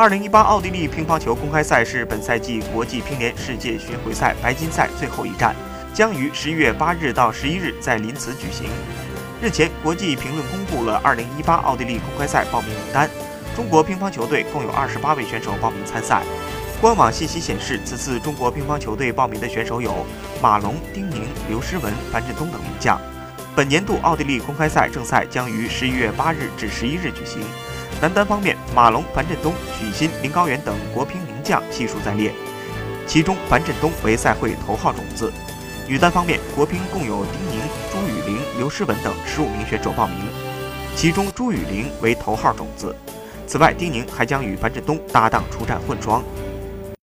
二零一八奥地利乒乓球公开赛是本赛季国际乒联世界巡回赛白金赛最后一站，将于十一月八日到十一日在林茨举行。日前，国际评论公布了二零一八奥地利公开赛报名名单，中国乒乓球队共有二十八位选手报名参赛。官网信息显示，此次中国乒乓球队报名的选手有马龙、丁宁、刘诗雯、樊振东等名将。本年度奥地利公开赛正赛将于十一月八日至十一日举行。男单方面，马龙、樊振东、许昕、林高远等国乒名将悉数在列，其中樊振东为赛会头号种子。女单方面，国乒共有丁宁、朱雨玲、刘诗雯等十五名选手报名，其中朱雨玲为头号种子。此外，丁宁还将与樊振东搭档出战混双。